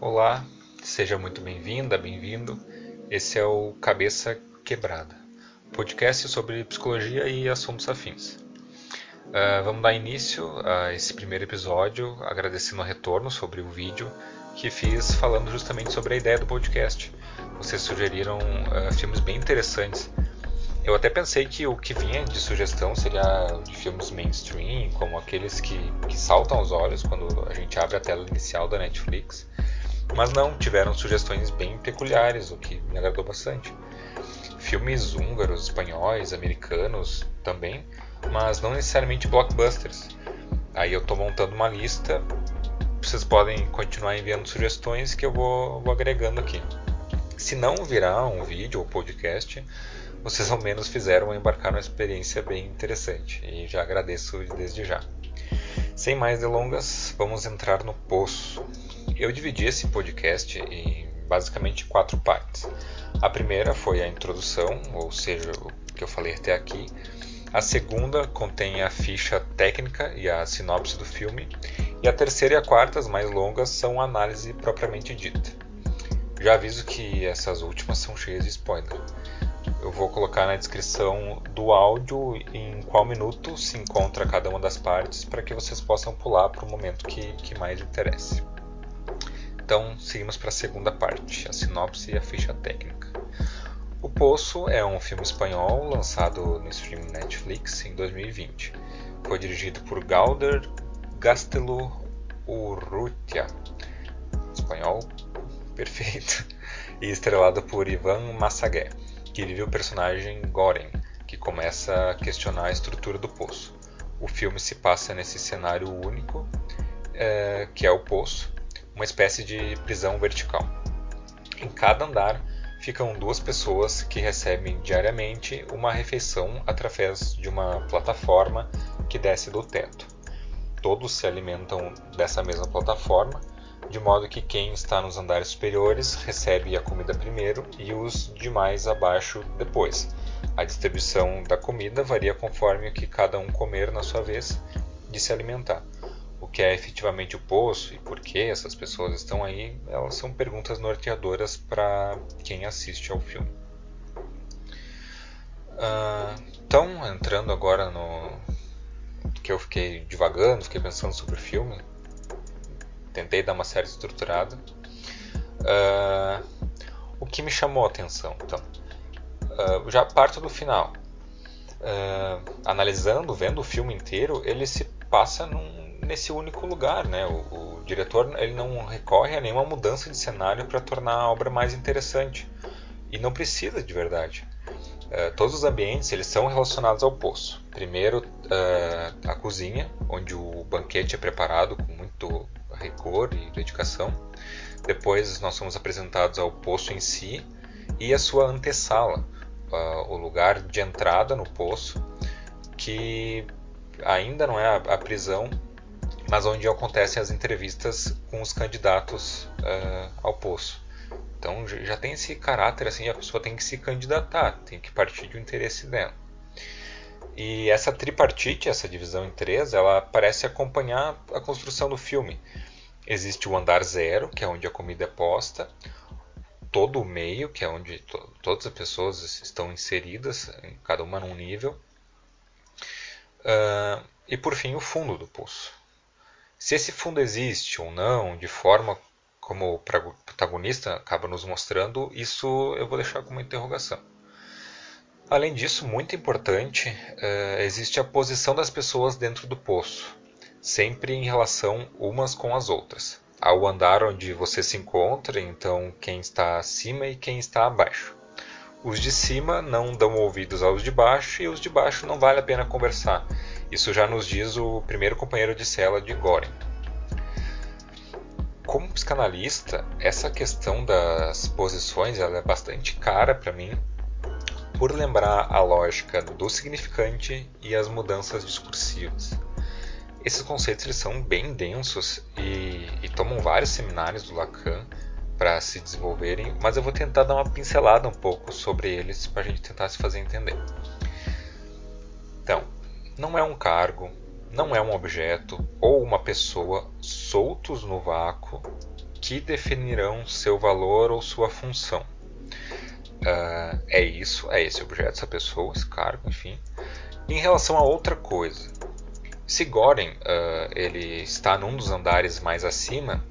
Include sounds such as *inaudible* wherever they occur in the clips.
Olá, seja muito bem-vinda, bem-vindo. Esse é o Cabeça Quebrada, podcast sobre psicologia e assuntos afins. Uh, vamos dar início a esse primeiro episódio agradecendo o retorno sobre o vídeo que fiz falando justamente sobre a ideia do podcast. Vocês sugeriram uh, filmes bem interessantes eu até pensei que o que vinha de sugestão seria de filmes mainstream, como aqueles que, que saltam aos olhos quando a gente abre a tela inicial da Netflix. Mas não, tiveram sugestões bem peculiares, o que me agradou bastante. Filmes húngaros, espanhóis, americanos também, mas não necessariamente blockbusters. Aí eu estou montando uma lista, vocês podem continuar enviando sugestões que eu vou, vou agregando aqui. Se não virar um vídeo ou podcast, vocês ao menos fizeram embarcar numa experiência bem interessante e já agradeço desde já. Sem mais delongas, vamos entrar no poço. Eu dividi esse podcast em basicamente quatro partes. A primeira foi a introdução, ou seja, o que eu falei até aqui. A segunda contém a ficha técnica e a sinopse do filme. E a terceira e a quarta, as mais longas, são a análise propriamente dita. Já aviso que essas últimas são cheias de spoiler. Eu vou colocar na descrição do áudio em qual minuto se encontra cada uma das partes para que vocês possam pular para o momento que, que mais interesse. Então, seguimos para a segunda parte, a sinopse e a ficha técnica. O Poço é um filme espanhol lançado no streaming Netflix em 2020. Foi dirigido por Galder Gastelu Urrutia, espanhol *laughs* perfeito, e estrelado por Ivan Massagué que vive o personagem Goren, que começa a questionar a estrutura do poço. O filme se passa nesse cenário único, é, que é o poço, uma espécie de prisão vertical. Em cada andar ficam duas pessoas que recebem diariamente uma refeição através de uma plataforma que desce do teto. Todos se alimentam dessa mesma plataforma de modo que quem está nos andares superiores recebe a comida primeiro e os demais abaixo depois. A distribuição da comida varia conforme o que cada um comer na sua vez de se alimentar. Que é efetivamente o poço e por que essas pessoas estão aí, elas são perguntas norteadoras para quem assiste ao filme. Uh, então, entrando agora no que eu fiquei divagando, fiquei pensando sobre o filme, tentei dar uma série estruturada. Uh, o que me chamou a atenção, então, uh, já parto do final. Uh, analisando, vendo o filme inteiro, ele se passa num, nesse único lugar, né? O, o, diretor ele não recorre a nenhuma mudança de cenário para tornar a obra mais interessante e não precisa de verdade. Uh, todos os ambientes eles são relacionados ao poço. Primeiro uh, a cozinha, onde o banquete é preparado com muito rigor e dedicação. Depois nós somos apresentados ao poço em si e a sua antessala, uh, o lugar de entrada no poço, que ainda não é a, a, prisão, mas onde acontecem as entrevistas com os candidatos uh, ao poço. Então já tem esse caráter assim, a pessoa tem que se candidatar, tem que partir de um interesse dela. E essa tripartite, essa divisão em três, ela parece acompanhar a construção do filme. Existe o andar zero, que é onde a comida é posta, todo o meio, que é onde to todas as pessoas estão inseridas, cada uma num nível, uh, e por fim o fundo do poço. Se esse fundo existe ou não, de forma como o protagonista acaba nos mostrando, isso eu vou deixar como uma interrogação. Além disso, muito importante, uh, existe a posição das pessoas dentro do poço sempre em relação umas com as outras. Há o andar onde você se encontra, então quem está acima e quem está abaixo. Os de cima não dão ouvidos aos de baixo e os de baixo não vale a pena conversar. Isso já nos diz o primeiro companheiro de cela de Goren. Como psicanalista, essa questão das posições ela é bastante cara para mim, por lembrar a lógica do significante e as mudanças discursivas. Esses conceitos eles são bem densos e, e tomam vários seminários do Lacan para se desenvolverem, mas eu vou tentar dar uma pincelada um pouco sobre eles para a gente tentar se fazer entender. Não é um cargo, não é um objeto ou uma pessoa soltos no vácuo que definirão seu valor ou sua função. Uh, é isso, é esse objeto, essa pessoa, esse cargo, enfim. Em relação a outra coisa, se Goren uh, ele está num dos andares mais acima,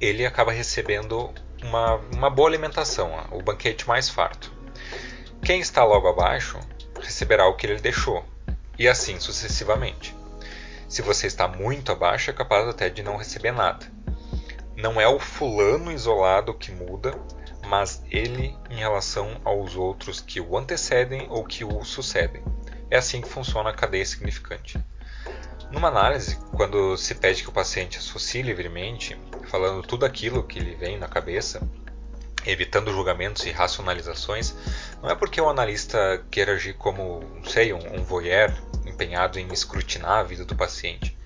ele acaba recebendo uma, uma boa alimentação, o banquete mais farto. Quem está logo abaixo receberá o que ele deixou, e assim sucessivamente. Se você está muito abaixo, é capaz até de não receber nada. Não é o fulano isolado que muda, mas ele em relação aos outros que o antecedem ou que o sucedem. É assim que funciona a cadeia significante. Numa análise, quando se pede que o paciente associe livremente, falando tudo aquilo que lhe vem na cabeça, evitando julgamentos e racionalizações, não é porque o analista queira agir como, não sei, um, um voyeur empenhado em escrutinar a vida do paciente,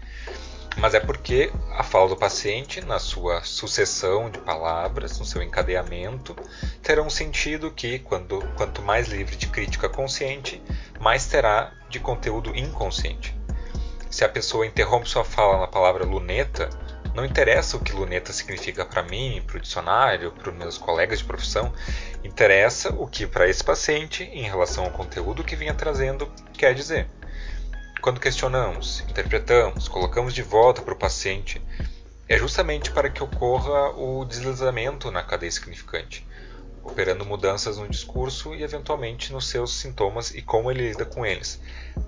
mas é porque a fala do paciente, na sua sucessão de palavras, no seu encadeamento, terá um sentido que, quando, quanto mais livre de crítica consciente, mais terá de conteúdo inconsciente. Se a pessoa interrompe sua fala na palavra luneta, não interessa o que luneta significa para mim, para o dicionário, para os meus colegas de profissão, interessa o que para esse paciente, em relação ao conteúdo que vinha trazendo, quer dizer. Quando questionamos, interpretamos, colocamos de volta para o paciente, é justamente para que ocorra o deslizamento na cadeia significante, operando mudanças no discurso e eventualmente nos seus sintomas e como ele lida com eles.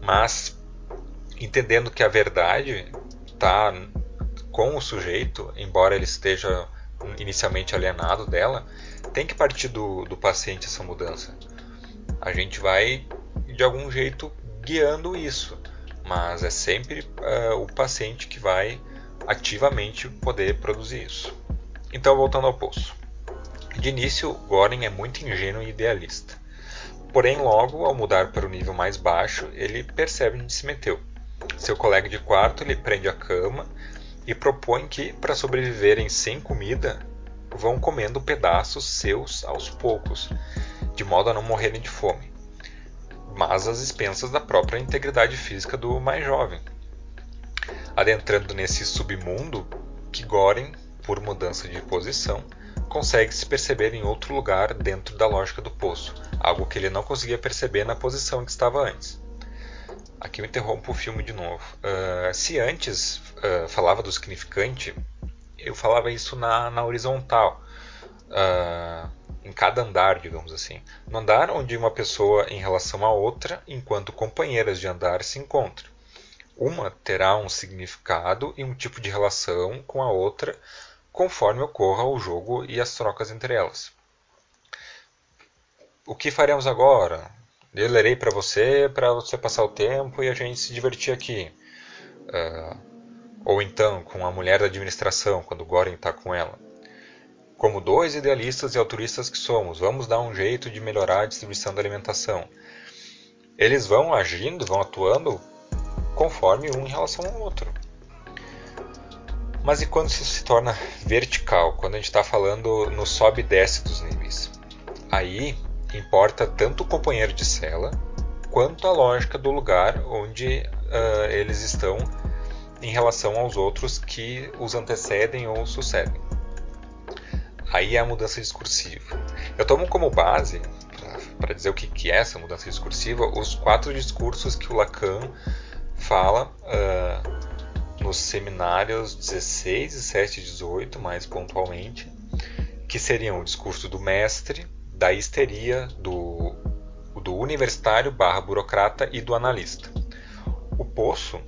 Mas entendendo que a verdade está com o sujeito, embora ele esteja inicialmente alienado dela, tem que partir do, do paciente essa mudança. A gente vai de algum jeito guiando isso mas é sempre uh, o paciente que vai ativamente poder produzir isso. Então, voltando ao poço. De início, Goring é muito ingênuo e idealista. Porém, logo, ao mudar para o nível mais baixo, ele percebe onde se meteu. Seu colega de quarto lhe prende a cama e propõe que, para sobreviverem sem comida, vão comendo pedaços seus aos poucos, de modo a não morrerem de fome mas às expensas da própria integridade física do mais jovem. Adentrando nesse submundo, que Goren, por mudança de posição, consegue se perceber em outro lugar dentro da lógica do poço, algo que ele não conseguia perceber na posição que estava antes. Aqui eu interrompo o filme de novo. Uh, se antes uh, falava do significante, eu falava isso na, na horizontal. Uh, em cada andar, digamos assim. No andar onde uma pessoa em relação à outra, enquanto companheiras de andar, se encontram. Uma terá um significado e um tipo de relação com a outra, conforme ocorra o jogo e as trocas entre elas. O que faremos agora? Eu lerei para você, para você passar o tempo e a gente se divertir aqui. Uh, ou então com a mulher da administração, quando Goren está com ela. Como dois idealistas e altruístas que somos, vamos dar um jeito de melhorar a distribuição da alimentação. Eles vão agindo, vão atuando conforme um em relação ao outro. Mas e quando isso se torna vertical? Quando a gente está falando no sobe e desce dos níveis? Aí importa tanto o companheiro de cela quanto a lógica do lugar onde uh, eles estão em relação aos outros que os antecedem ou sucedem. Aí é a mudança discursiva. Eu tomo como base, para dizer o que, que é essa mudança discursiva, os quatro discursos que o Lacan fala uh, nos seminários 16, 17 e 18, mais pontualmente, que seriam o discurso do mestre, da histeria, do, do universitário barra burocrata e do analista. O poço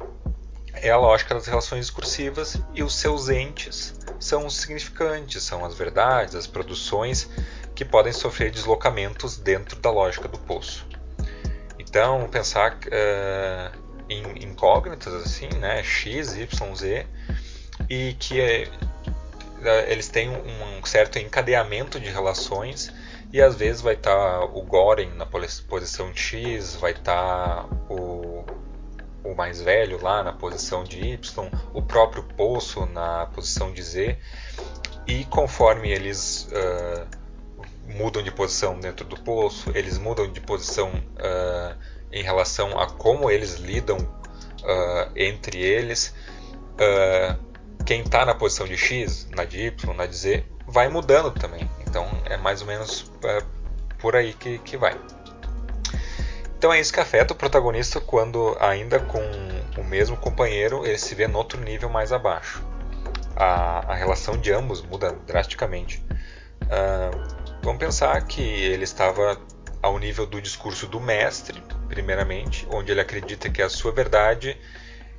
é a lógica das relações discursivas e os seus entes são os significantes, são as verdades, as produções que podem sofrer deslocamentos dentro da lógica do poço. Então, pensar uh, em incógnitas assim, né, x, y, z, e que é, eles têm um certo encadeamento de relações e às vezes vai estar tá o Goren na posição X, vai estar tá o o mais velho lá na posição de Y, o próprio Poço na posição de Z, e conforme eles uh, mudam de posição dentro do Poço, eles mudam de posição uh, em relação a como eles lidam uh, entre eles, quem está na posição de X, na de Y, na de Z, vai mudando também. Então é mais ou menos é, por aí que, que vai. Então é isso que afeta o protagonista quando, ainda com o mesmo companheiro, ele se vê no outro nível mais abaixo. A, a relação de ambos muda drasticamente. Uh, vamos pensar que ele estava ao nível do discurso do mestre, primeiramente, onde ele acredita que a sua verdade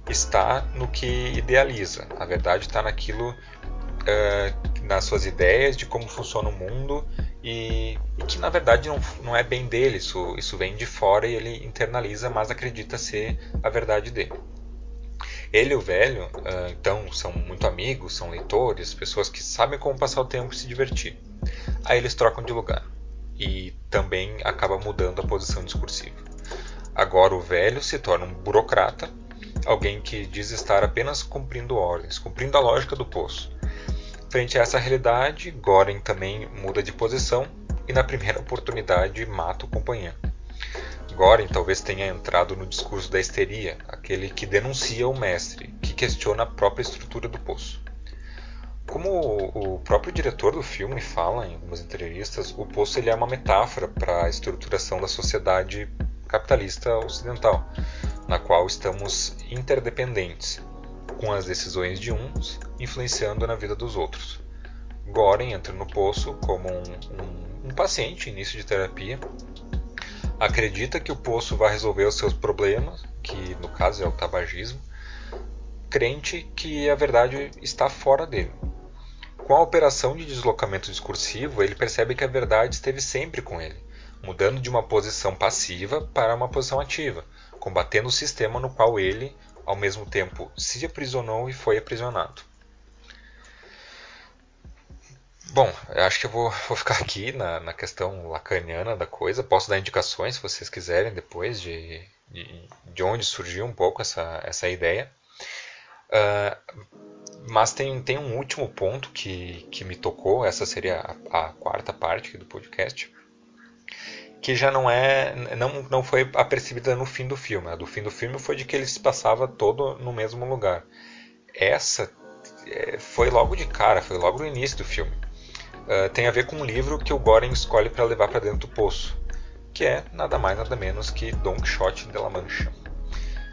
está no que idealiza. A verdade está naquilo, uh, nas suas ideias de como funciona o mundo e, e, que na verdade não, não é bem dele, isso, isso vem de fora e ele internaliza, mas acredita ser a verdade dele. Ele e o velho, uh, então, são muito amigos, são leitores, pessoas que sabem como passar o tempo e se divertir. Aí eles trocam de lugar e também acaba mudando a posição discursiva. Agora o velho se torna um burocrata, alguém que diz estar apenas cumprindo ordens, cumprindo a lógica do poço. Frente a essa realidade, Goren também muda de posição e na primeira oportunidade mata o companheiro. Goren talvez tenha entrado no discurso da histeria, aquele que denuncia o mestre, que questiona a própria estrutura do poço. Como o próprio diretor do filme fala em algumas entrevistas, o poço ele é uma metáfora para a estruturação da sociedade capitalista ocidental, na qual estamos interdependentes com as decisões de uns influenciando na vida dos outros. Goren entra no poço como um, um, um paciente início de terapia, acredita que o poço vai resolver os seus problemas, que no caso é o tabagismo, crente que a verdade está fora dele. Com a operação de deslocamento discursivo, ele percebe que a verdade esteve sempre com ele, mudando de uma posição passiva para uma posição ativa, combatendo o sistema no qual ele, ao mesmo tempo se aprisionou e foi aprisionado. Bom, acho que eu vou, *laughs* vou ficar aqui na, na, questão lacaniana da coisa. Posso dar indicações, se vocês quiserem, depois de, de, de onde surgiu um pouco essa, essa ideia. Uh, mas tem, tem um último ponto que, que me tocou, essa seria a, a quarta parte do podcast, que já não é não, não foi apercebida no fim do filme. A do fim do filme foi de que ele se passava todo no mesmo lugar. Essa é, foi logo de cara, foi logo no início do filme. Uh, tem a ver com um livro que o Goren escolhe para levar para dentro do poço, que é nada mais nada menos que Don Quixote de la Mancha.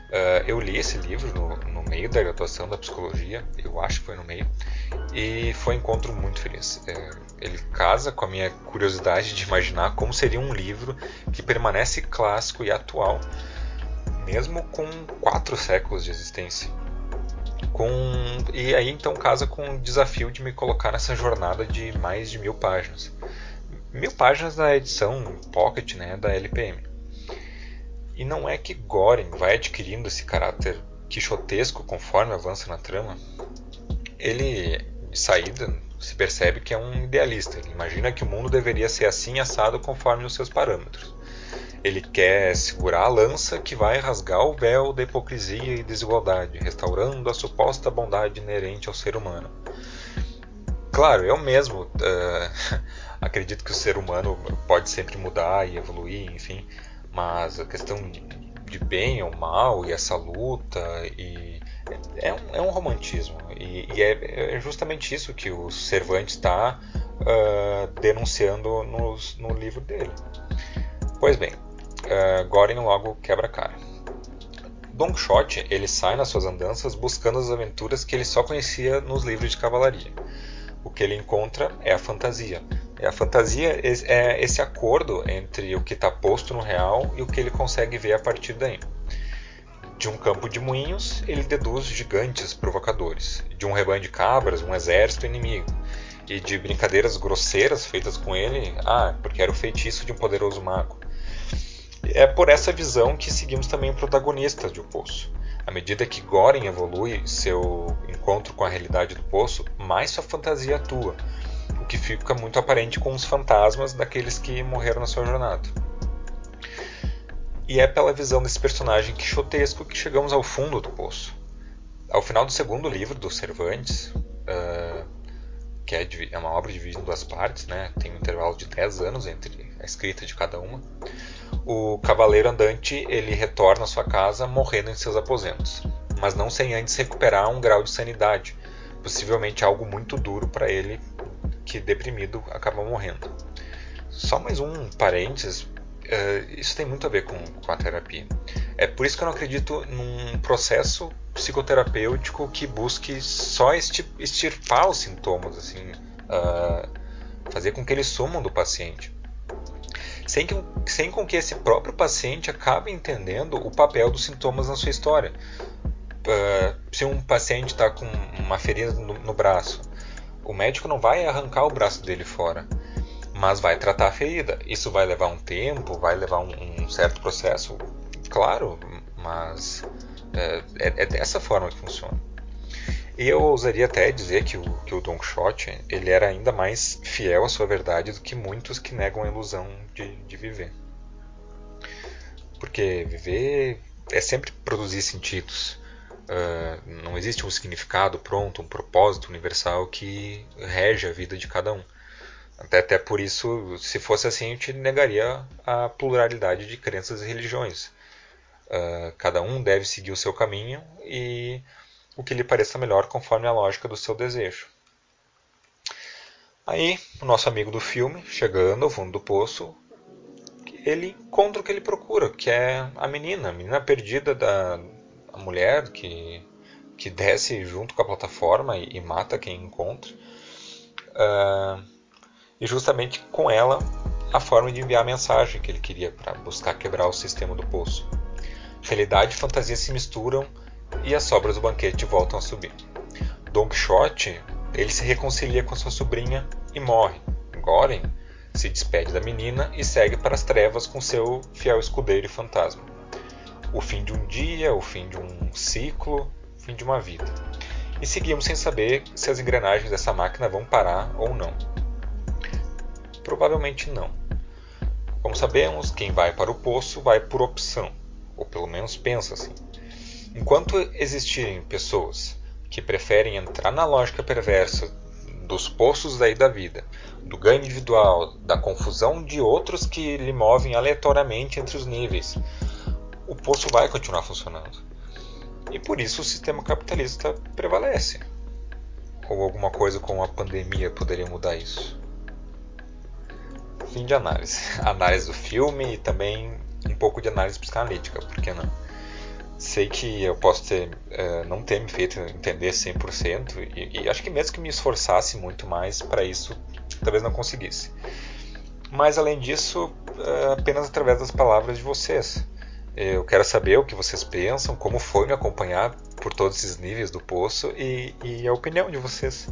Uh, eu li esse livro no, no, meio da graduação da psicologia, eu acho que foi no meio, e foi um encontro muito feliz. É, ele casa com a minha curiosidade de imaginar como seria um livro que permanece clássico e atual, mesmo com quatro séculos de existência. Com, e aí então casa com o desafio de me colocar nessa jornada de mais de mil páginas. Mil páginas da edição Pocket né, da LPM. E não é que Goren vai adquirindo esse caráter quixotesco conforme avança na trama. Ele, de saída, se percebe que é um idealista. Ele imagina que o mundo deveria ser assim assado conforme os seus parâmetros. Ele quer segurar a lança que vai rasgar o véu da hipocrisia e desigualdade, restaurando a suposta bondade inerente ao ser humano. Claro, eu mesmo uh, *laughs* acredito que o ser humano pode sempre mudar e evoluir, enfim, mas a questão de, bem ou mal e essa luta e é um, é um romantismo e, e é, é, justamente isso que o Cervantes está uh, denunciando no, no livro dele. Pois bem, uh, Goren logo quebra a cara. Don Quixote ele sai nas suas andanças buscando as aventuras que ele só conhecia nos livros de cavalaria. O que ele encontra é a fantasia, a fantasia é esse acordo entre o que está posto no real e o que ele consegue ver a partir daí. De um campo de moinhos, ele deduz gigantes provocadores. De um rebanho de cabras, um exército inimigo. E de brincadeiras grosseiras feitas com ele, ah, porque era o feitiço de um poderoso mago. É por essa visão que seguimos também o protagonista de O Poço. À medida que Goren evolui seu encontro com a realidade do poço, mais sua fantasia atua, que fica muito aparente com os fantasmas daqueles que morreram na sua jornada. E é pela visão desse personagem quixotesco que chegamos ao fundo do poço. Ao final do segundo livro do Cervantes, uh, que é, é, uma obra dividida em duas partes, né? tem um intervalo de 10 anos entre a escrita de cada uma, o cavaleiro andante ele retorna à sua casa morrendo em seus aposentos, mas não sem antes recuperar um grau de sanidade, possivelmente algo muito duro para ele, que deprimido acaba morrendo. Só mais um parênteses, uh, isso tem muito a ver com, com a terapia. É por isso que eu não acredito num processo psicoterapêutico que busque só extirpar os sintomas, assim, uh, fazer com que eles sumam do paciente. Sem, que, sem com que esse próprio paciente acabe entendendo o papel dos sintomas na sua história. Uh, se um paciente está com uma ferida no, no braço, o médico não vai arrancar o braço dele fora, mas vai tratar a ferida. Isso vai levar um tempo, vai levar um, um certo processo, claro, mas é, é, é, dessa forma que funciona. E eu ousaria até dizer que o, que o Don Quixote ele era ainda mais fiel à sua verdade do que muitos que negam a ilusão de, de viver. Porque viver é sempre produzir sentidos. Uh, não existe um significado pronto, um propósito universal que rege a vida de cada um. Até, até por isso, se fosse assim, a gente negaria a pluralidade de crenças e religiões. Uh, cada um deve seguir o seu caminho e o que lhe pareça melhor conforme a lógica do seu desejo. Aí, o nosso amigo do filme, chegando ao fundo do poço, ele encontra o que ele procura, que é a menina, a menina perdida da a mulher que, que desce junto com a plataforma e, e mata quem encontra. Uh, e justamente com ela a forma de enviar a mensagem que ele queria para buscar quebrar o sistema do poço. Realidade e fantasia se misturam e as sobras do banquete voltam a subir. Don Quixote ele se reconcilia com sua sobrinha e morre. Goren se despede da menina e segue para as trevas com seu fiel escudeiro e fantasma. O fim de um dia, o fim de um ciclo, o fim de uma vida. E seguimos sem saber se as engrenagens dessa máquina vão parar ou não. Provavelmente não. Como sabemos, quem vai para o poço vai por opção, ou pelo menos pensa assim. Enquanto existirem pessoas que preferem entrar na lógica perversa dos poços daí da vida, do ganho individual, da confusão de outros que lhe movem aleatoriamente entre os níveis, o poço vai continuar funcionando. E por isso o sistema capitalista prevalece. Ou alguma coisa com a pandemia poderia mudar isso fim de análise. *laughs* Análise do filme e também um pouco de análise psicanalítica, por que não? Sei que eu posso ter, uh, não ter me feito entender 100%, e, e acho que mesmo que me esforçasse muito mais para isso, talvez não conseguisse. Mas além disso, uh, apenas através das palavras de vocês. Eu quero saber o que vocês pensam, como foi me acompanhar por todos esses níveis do poço e, e a opinião de vocês.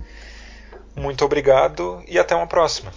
Muito obrigado e até uma próxima.